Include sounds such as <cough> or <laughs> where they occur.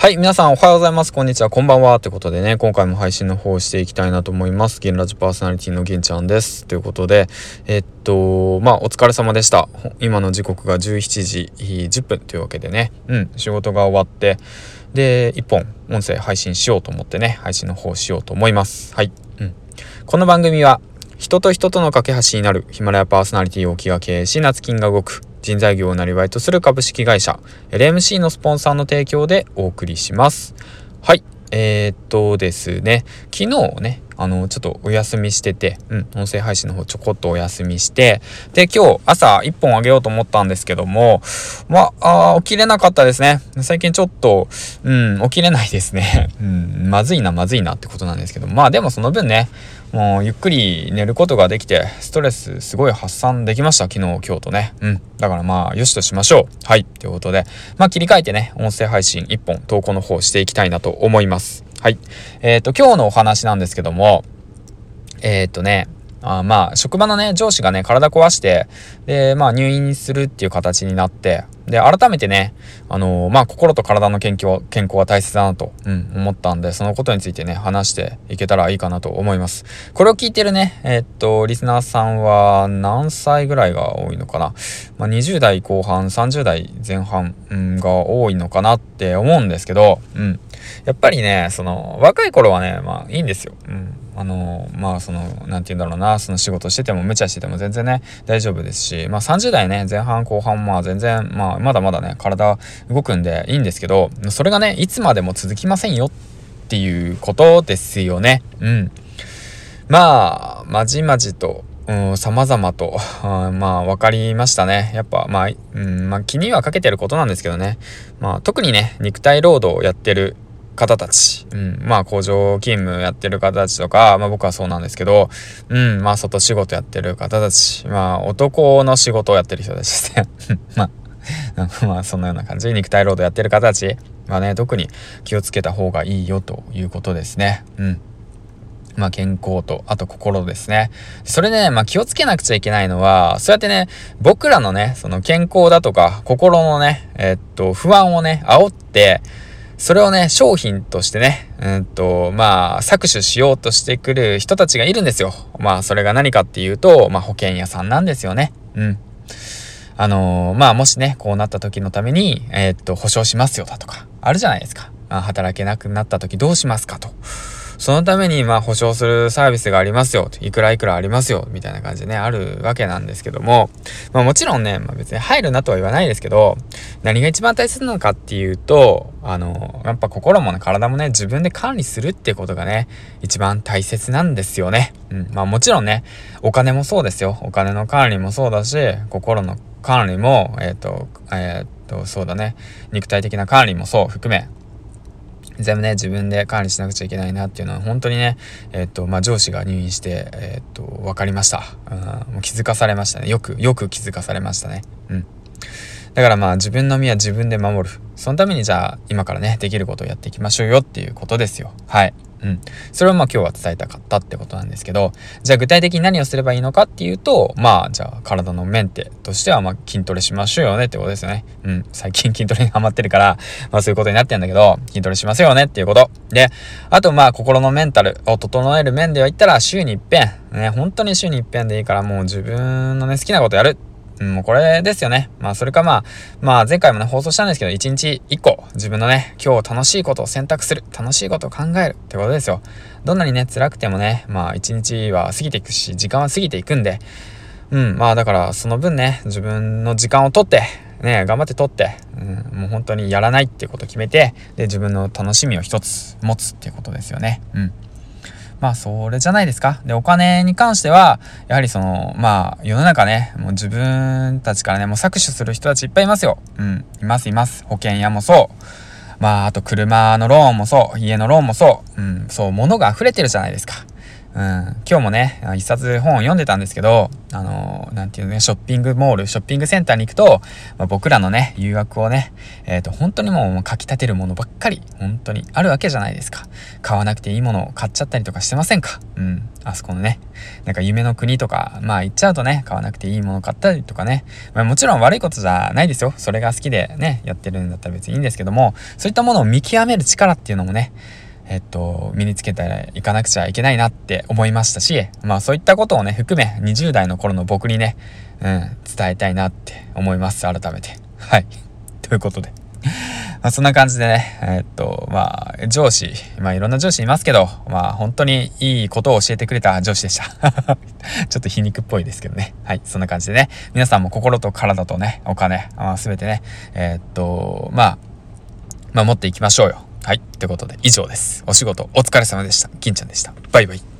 はい、皆さんおはようございます。こんにちは、こんばんは。ということでね、今回も配信の方をしていきたいなと思います。ゲンラジパーソナリティのゲンちゃんです。ということで、えっと、まあ、お疲れ様でした。今の時刻が17時10分というわけでね、うん、仕事が終わって、で、1本音声配信しようと思ってね、配信の方しようと思います。はい。うん。この番組は、人と人との架け橋になるヒマラヤパーソナリティを気が経営し、夏金が動く人材業をなりわいとする株式会社 LMC のスポンサーの提供でお送りします。はい。えー、っとですね、昨日ね、あの、ちょっとお休みしてて、うん、音声配信の方ちょこっとお休みして、で、今日朝1本あげようと思ったんですけども、まあ、起きれなかったですね。最近ちょっと、うん、起きれないですね。<laughs> うん、まずいな、まずいなってことなんですけど、まあでもその分ね、もうゆっくり寝ることができて、ストレスすごい発散できました。昨日、今日とね。うん。だからまあ、よしとしましょう。はい。ということで、まあ切り替えてね、音声配信1本投稿の方していきたいなと思います。はい。えっ、ー、と、今日のお話なんですけども、えっ、ー、とね、あまあ、職場のね、上司がね、体壊して、で、まあ、入院するっていう形になって、で、改めてね、あのー、まあ、心と体の健康、健康は大切だなと、うん、思ったんで、そのことについてね、話していけたらいいかなと思います。これを聞いてるね、えー、っと、リスナーさんは何歳ぐらいが多いのかな？まあ、20代後半、30代前半、うん、が多いのかなって思うんですけど、うん。やっぱりね、その、若い頃はね、まあ、いいんですよ。うん。あのまあその何て言うんだろうなその仕事してても無茶してても全然ね大丈夫ですしまあ30代ね前半後半まあ全然まあまだまだね体動くんでいいんですけどそれがねいつまでも続きませんよっていうことですよねうんまあまじまじとうん、様々と、あ <laughs> まあ、分かりましたね。やっぱ、まあ、うん、まあ、気にはかけてることなんですけどね。まあ、特にね、肉体労働をやってる方たち、うん、まあ工場勤務やってる方たちとか、まあ僕はそうなんですけど、うん、まあ外仕事やってる方たち、まあ男の仕事をやってる人たちですね。<laughs> まあ、<laughs> まあそんなような感じ。肉体労働やってる方たちはね、特に気をつけた方がいいよということですね。うん。まあ健康と、あと心ですね。それね、まあ気をつけなくちゃいけないのは、そうやってね、僕らのね、その健康だとか、心のね、え、っと、不安をね、煽って、それをね、商品としてね、うんと、まあ、搾取しようとしてくる人たちがいるんですよ。まあ、それが何かっていうと、まあ、保険屋さんなんですよね。うん。あのー、まあ、もしね、こうなった時のために、えー、っと、保証しますよだとか、あるじゃないですか。まあ、働けなくなった時どうしますかと。そのために、まあ、保証するサービスがありますよ。いくらいくらありますよ。みたいな感じでね、あるわけなんですけども、まあ、もちろんね、まあ、別に入るなとは言わないですけど、何が一番大切なのかっていうと、あの、やっぱ心もね、体もね、自分で管理するっていうことがね、一番大切なんですよね。うん。まあ、もちろんね、お金もそうですよ。お金の管理もそうだし、心の管理も、えっ、ー、と、えっ、ー、と、そうだね、肉体的な管理もそう含め、全部ね、自分で管理しなくちゃいけないなっていうのは、本当にね、えっと、まあ、上司が入院して、えっと、分かりました。うん、もう気づかされましたね。よく、よく気づかされましたね。うん。だからまあ自分の身は自分で守る。そのためにじゃあ今からね、できることをやっていきましょうよっていうことですよ。はい。うん。それをまあ今日は伝えたかったってことなんですけど、じゃあ具体的に何をすればいいのかっていうと、まあじゃあ体のメンテとしてはまあ筋トレしましょうよねってことですよね。うん。最近筋トレにハマってるから、まあそういうことになってんだけど、筋トレしますよねっていうこと。で、あとまあ心のメンタルを整える面では言ったら週に一遍、ね、本当に週に一遍でいいからもう自分のね、好きなことやるうん、これですよね。まあ、それかまあ、まあ、前回もね、放送したんですけど、1日1個、自分のね、今日楽しいことを選択する、楽しいことを考えるってことですよ。どんなにね、辛くてもね、まあ、1日は過ぎていくし、時間は過ぎていくんで、うん、まあ、だから、その分ね、自分の時間をとって、ね、頑張ってとって、うん、もう本当にやらないっていうことを決めて、で、自分の楽しみを一つ持つっていうことですよね。うん。まあそれじゃないですか。で、お金に関しては、やはりその、まあ世の中ね、もう自分たちからね、もう搾取する人たちいっぱいいますよ。うん、いますいます。保険屋もそう。まああと車のローンもそう。家のローンもそう。うん、そう、物が溢れてるじゃないですか。うん、今日もね、一冊本を読んでたんですけど、あのー、なんていうね、ショッピングモール、ショッピングセンターに行くと、まあ、僕らのね、誘惑をね、えっ、ー、と、本当にもうかき立てるものばっかり、本当にあるわけじゃないですか。買わなくていいものを買っちゃったりとかしてませんか？うん。あそこのね、なんか夢の国とか、まあ行っちゃうとね、買わなくていいもの買ったりとかね、まあもちろん悪いことじゃないですよ。それが好きでね、やってるんだったら別にいいんですけども、そういったものを見極める力っていうのもね、えっと、身につけていかなくちゃいけないなって思いましたし、まあそういったことをね、含め20代の頃の僕にね、うん、伝えたいなって思います、改めて。はい。<laughs> ということで。まあそんな感じでね、えっと、まあ上司、まあいろんな上司いますけど、まあ本当にいいことを教えてくれた上司でした。<laughs> ちょっと皮肉っぽいですけどね。はい、そんな感じでね、皆さんも心と体とね、お金、まあ、全てね、えっと、まあ、まあ持っていきましょうよ。はい。ということで以上です。お仕事お疲れ様でした。金ちゃんでした。バイバイ。